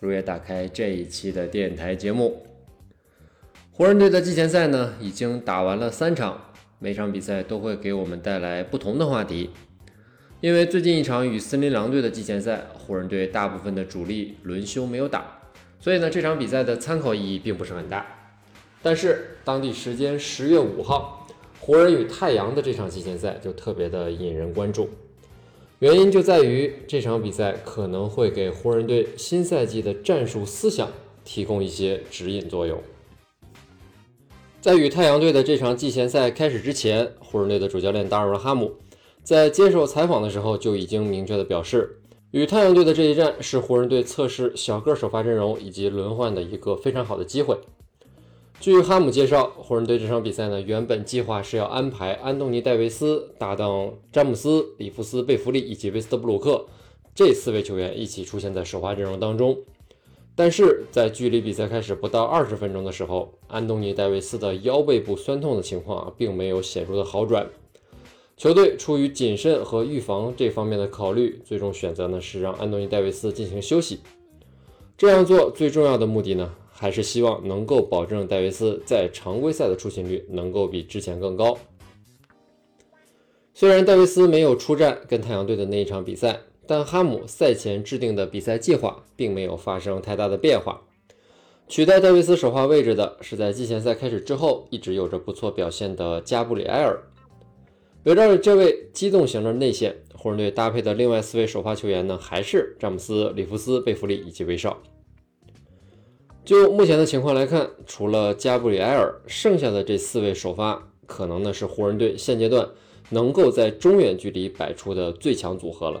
如约打开这一期的电台节目。湖人队的季前赛呢，已经打完了三场，每场比赛都会给我们带来不同的话题。因为最近一场与森林狼队的季前赛，湖人队大部分的主力轮休没有打，所以呢，这场比赛的参考意义并不是很大。但是当地时间十月五号，湖人与太阳的这场季前赛就特别的引人关注。原因就在于这场比赛可能会给湖人队新赛季的战术思想提供一些指引作用。在与太阳队的这场季前赛开始之前，湖人队的主教练达尔文·哈姆在接受采访的时候就已经明确的表示，与太阳队的这一战是湖人队测试小个首发阵容以及轮换的一个非常好的机会。据哈姆介绍，湖人队这场比赛呢，原本计划是要安排安东尼·戴维斯搭档詹姆斯、里弗斯、贝弗利以及威斯特布鲁克这四位球员一起出现在首发阵容当中。但是在距离比赛开始不到二十分钟的时候，安东尼·戴维斯的腰背部酸痛的情况啊，并没有显著的好转。球队出于谨慎和预防这方面的考虑，最终选择呢是让安东尼·戴维斯进行休息。这样做最重要的目的呢？还是希望能够保证戴维斯在常规赛的出勤率能够比之前更高。虽然戴维斯没有出战跟太阳队的那一场比赛，但哈姆赛前制定的比赛计划并没有发生太大的变化。取代戴维斯首发位置的是在季前赛开始之后一直有着不错表现的加布里埃尔。围绕着这位机动型的内线，湖人队搭配的另外四位首发球员呢，还是詹姆斯、里弗斯、贝弗利以及威少。就目前的情况来看，除了加布里埃尔，剩下的这四位首发可能呢是湖人队现阶段能够在中远距离摆出的最强组合了。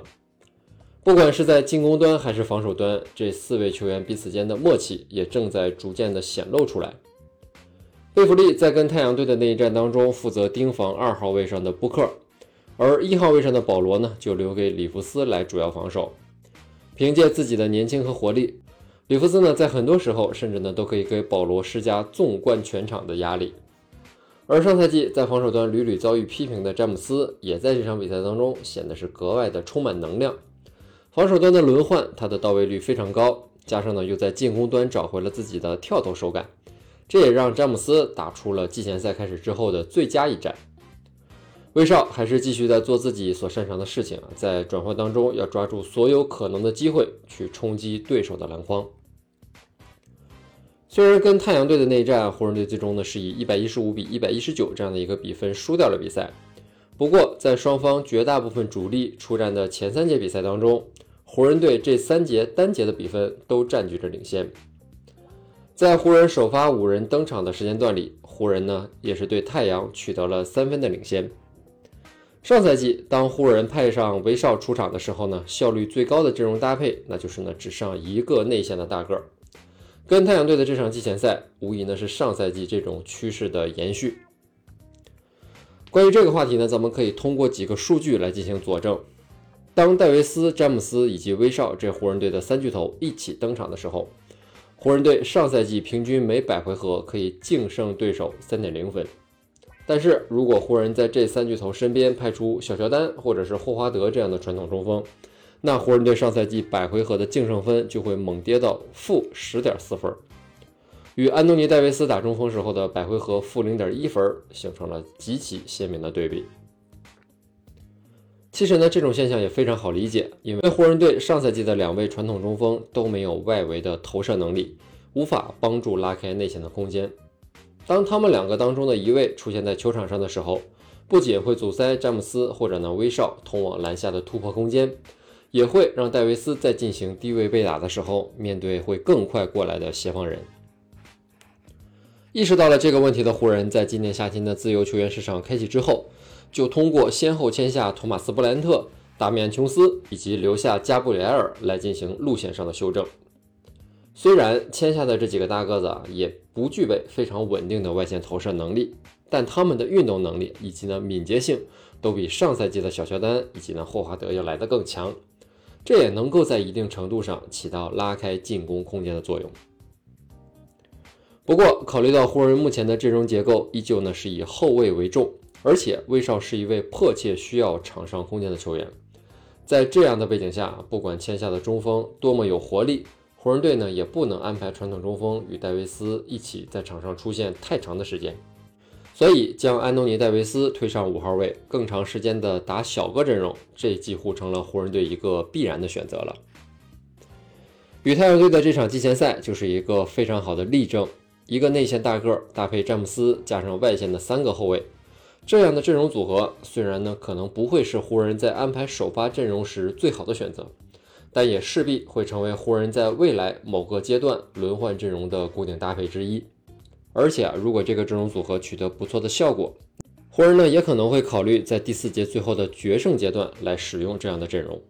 不管是在进攻端还是防守端，这四位球员彼此间的默契也正在逐渐的显露出来。贝弗利在跟太阳队的那一战当中负责盯防二号位上的布克，而一号位上的保罗呢就留给里弗斯来主要防守。凭借自己的年轻和活力。里弗斯呢，在很多时候甚至呢都可以给保罗施加纵观全场的压力。而上赛季在防守端屡屡遭遇批评的詹姆斯，也在这场比赛当中显得是格外的充满能量。防守端的轮换，他的到位率非常高，加上呢又在进攻端找回了自己的跳投手感，这也让詹姆斯打出了季前赛开始之后的最佳一战。威少还是继续在做自己所擅长的事情啊，在转换当中要抓住所有可能的机会去冲击对手的篮筐。虽然跟太阳队的内战，湖人队最终呢是以一百一十五比一百一十九这样的一个比分输掉了比赛。不过，在双方绝大部分主力出战的前三节比赛当中，湖人队这三节单节的比分都占据着领先。在湖人首发五人登场的时间段里，湖人呢也是对太阳取得了三分的领先。上赛季，当湖人派上威少出场的时候呢，效率最高的阵容搭配，那就是呢只上一个内线的大个儿。跟太阳队的这场季前赛，无疑呢是上赛季这种趋势的延续。关于这个话题呢，咱们可以通过几个数据来进行佐证。当戴维斯、詹姆斯以及威少这湖人队的三巨头一起登场的时候，湖人队上赛季平均每百回合可以净胜对手三点零分。但是如果湖人在这三巨头身边派出小乔丹或者是霍华德这样的传统中锋，那湖人队上赛季百回合的净胜分就会猛跌到负十点四分，与安东尼·戴维斯打中锋时候的百回合负零点一分形成了极其鲜明的对比。其实呢，这种现象也非常好理解，因为湖人队上赛季的两位传统中锋都没有外围的投射能力，无法帮助拉开内线的空间。当他们两个当中的一位出现在球场上的时候，不仅会阻塞詹姆斯或者呢威少通往篮下的突破空间。也会让戴维斯在进行低位被打的时候，面对会更快过来的协防人。意识到了这个问题的湖人，在今年夏天的自由球员市场开启之后，就通过先后签下托马斯·布莱恩特、达米安·琼斯以及留下加布里埃尔来进行路线上的修正。虽然签下的这几个大个子啊，也不具备非常稳定的外线投射能力，但他们的运动能力以及呢敏捷性都比上赛季的小乔丹以及呢霍华德要来得更强，这也能够在一定程度上起到拉开进攻空间的作用。不过，考虑到湖人目前的阵容结构依旧呢是以后卫为重，而且威少是一位迫切需要场上空间的球员，在这样的背景下，不管签下的中锋多么有活力。湖人队呢也不能安排传统中锋与戴维斯一起在场上出现太长的时间，所以将安东尼·戴维斯推上五号位，更长时间的打小个阵容，这几乎成了湖人队一个必然的选择了。与太阳队的这场季前赛就是一个非常好的例证，一个内线大个搭配詹姆斯加上外线的三个后卫，这样的阵容组合虽然呢可能不会是湖人在安排首发阵容时最好的选择。但也势必会成为湖人在未来某个阶段轮换阵容的固定搭配之一。而且啊，如果这个阵容组合取得不错的效果，湖人呢也可能会考虑在第四节最后的决胜阶段来使用这样的阵容。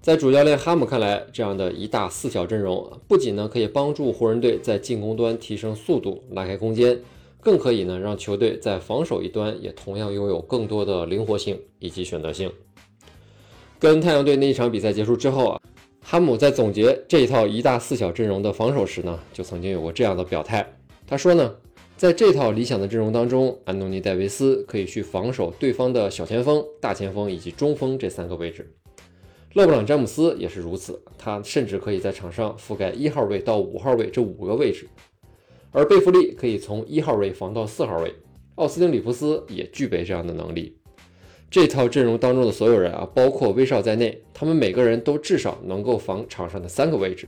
在主教练哈姆看来，这样的一大四小阵容不仅呢可以帮助湖人队在进攻端提升速度、拉开空间，更可以呢让球队在防守一端也同样拥有更多的灵活性以及选择性。跟太阳队那一场比赛结束之后啊，哈姆在总结这一套一大四小阵容的防守时呢，就曾经有过这样的表态。他说呢，在这套理想的阵容当中，安东尼·戴维斯可以去防守对方的小前锋、大前锋以及中锋这三个位置。勒布朗·詹姆斯也是如此，他甚至可以在场上覆盖一号位到五号位这五个位置。而贝弗利可以从一号位防到四号位，奥斯汀·里弗斯也具备这样的能力。这套阵容当中的所有人啊，包括威少在内，他们每个人都至少能够防场上的三个位置，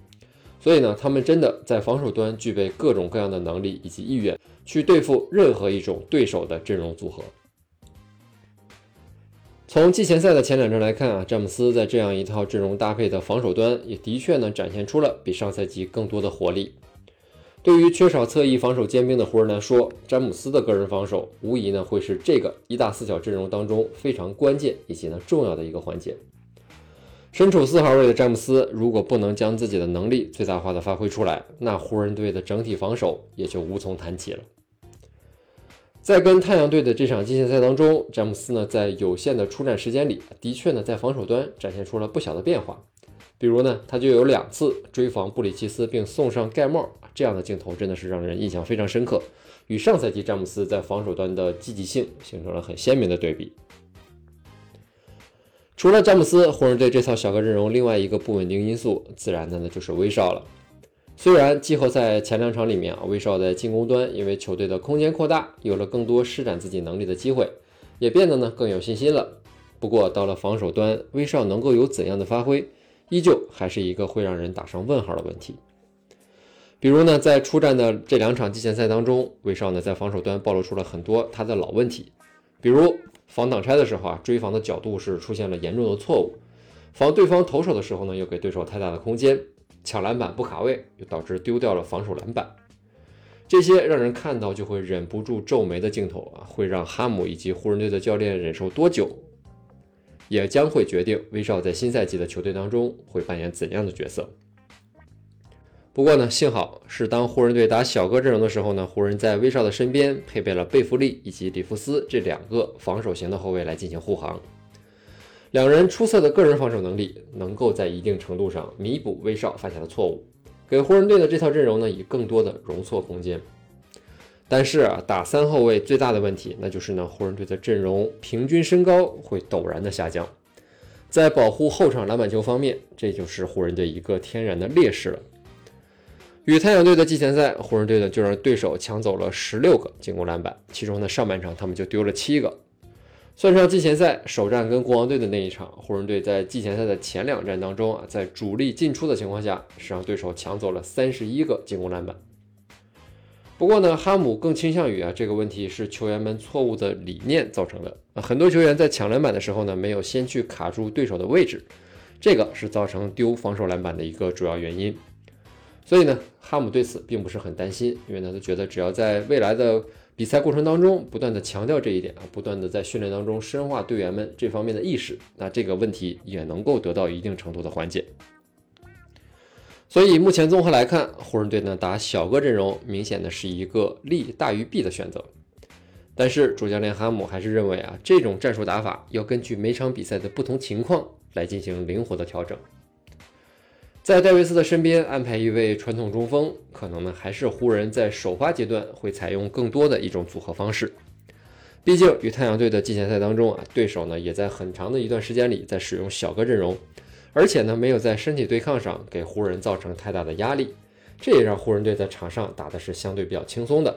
所以呢，他们真的在防守端具备各种各样的能力以及意愿，去对付任何一种对手的阵容组合。从季前赛的前两阵来看啊，詹姆斯在这样一套阵容搭配的防守端，也的确呢展现出了比上赛季更多的活力。对于缺少侧翼防守尖兵的湖人来说，詹姆斯的个人防守无疑呢会是这个一大四小阵容当中非常关键以及呢重要的一个环节。身处四号位的詹姆斯，如果不能将自己的能力最大化的发挥出来，那湖人队的整体防守也就无从谈起了。在跟太阳队的这场季前赛当中，詹姆斯呢在有限的出战时间里，的确呢在防守端展现出了不小的变化。比如呢，他就有两次追防布里奇斯并送上盖帽。这样的镜头真的是让人印象非常深刻，与上赛季詹姆斯在防守端的积极性形成了很鲜明的对比。除了詹姆斯，湖人队这套小个阵容另外一个不稳定因素，自然的呢就是威少了。虽然季后赛前两场里面啊，威少在进攻端因为球队的空间扩大，有了更多施展自己能力的机会，也变得呢更有信心了。不过到了防守端，威少能够有怎样的发挥，依旧还是一个会让人打上问号的问题。比如呢，在出战的这两场季前赛当中，威少呢在防守端暴露出了很多他的老问题，比如防挡拆的时候啊，追防的角度是出现了严重的错误；防对方投手的时候呢，又给对手太大的空间；抢篮板不卡位，又导致丢掉了防守篮板。这些让人看到就会忍不住皱眉的镜头啊，会让哈姆以及湖人队的教练忍受多久，也将会决定威少在新赛季的球队当中会扮演怎样的角色。不过呢，幸好是当湖人队打小个阵容的时候呢，湖人在威少的身边配备了贝弗利以及里弗斯这两个防守型的后卫来进行护航。两人出色的个人防守能力，能够在一定程度上弥补威少犯下的错误，给湖人队的这套阵容呢以更多的容错空间。但是啊，打三后卫最大的问题，那就是呢，湖人队的阵容平均身高会陡然的下降，在保护后场篮板球方面，这就是湖人队一个天然的劣势了。与太阳队的季前赛，湖人队呢就让对手抢走了十六个进攻篮板，其中呢上半场他们就丢了七个。算上季前赛首战跟国王队的那一场，湖人队在季前赛的前两战当中啊，在主力进出的情况下，是让对手抢走了三十一个进攻篮板。不过呢，哈姆更倾向于啊这个问题是球员们错误的理念造成的，很多球员在抢篮板的时候呢，没有先去卡住对手的位置，这个是造成丢防守篮板的一个主要原因。所以呢，哈姆对此并不是很担心，因为呢，他觉得只要在未来的比赛过程当中不断的强调这一点啊，不断的在训练当中深化队员们这方面的意识，那这个问题也能够得到一定程度的缓解。所以目前综合来看，湖人队呢打小个阵容，明显的是一个利大于弊的选择。但是主教练哈姆还是认为啊，这种战术打法要根据每场比赛的不同情况来进行灵活的调整。在戴维斯的身边安排一位传统中锋，可能呢还是湖人在首发阶段会采用更多的一种组合方式。毕竟与太阳队的季前赛当中啊，对手呢也在很长的一段时间里在使用小个阵容。而且呢，没有在身体对抗上给湖人造成太大的压力，这也让湖人队在场上打的是相对比较轻松的。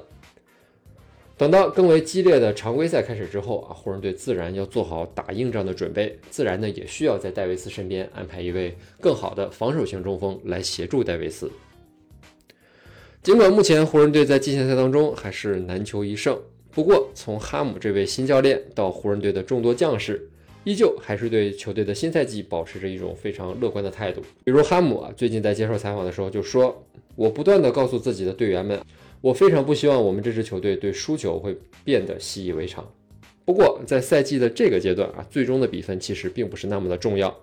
等到更为激烈的常规赛开始之后啊，湖人队自然要做好打硬仗的准备，自然呢也需要在戴维斯身边安排一位更好的防守型中锋来协助戴维斯。尽管目前湖人队在季前赛当中还是难求一胜，不过从哈姆这位新教练到湖人队的众多将士。依旧还是对球队的新赛季保持着一种非常乐观的态度。比如哈姆啊，最近在接受采访的时候就说：“我不断的告诉自己的队员们，我非常不希望我们这支球队对输球会变得习以为常。不过在赛季的这个阶段啊，最终的比分其实并不是那么的重要。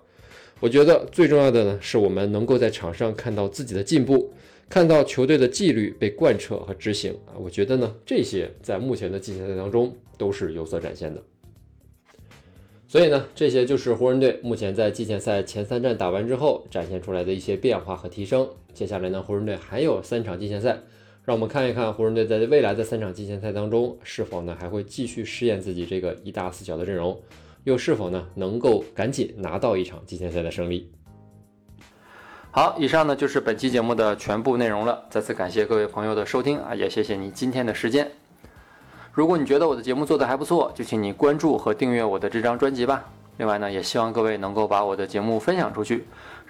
我觉得最重要的呢，是我们能够在场上看到自己的进步，看到球队的纪律被贯彻和执行啊。我觉得呢，这些在目前的季前赛当中都是有所展现的。”所以呢，这些就是湖人队目前在季前赛前三战打完之后展现出来的一些变化和提升。接下来呢，湖人队还有三场季前赛，让我们看一看湖人队在未来的三场季前赛当中，是否呢还会继续试验自己这个一大四小的阵容，又是否呢能够赶紧拿到一场季前赛的胜利。好，以上呢就是本期节目的全部内容了。再次感谢各位朋友的收听啊，也谢谢你今天的时间。如果你觉得我的节目做得还不错，就请你关注和订阅我的这张专辑吧。另外呢，也希望各位能够把我的节目分享出去，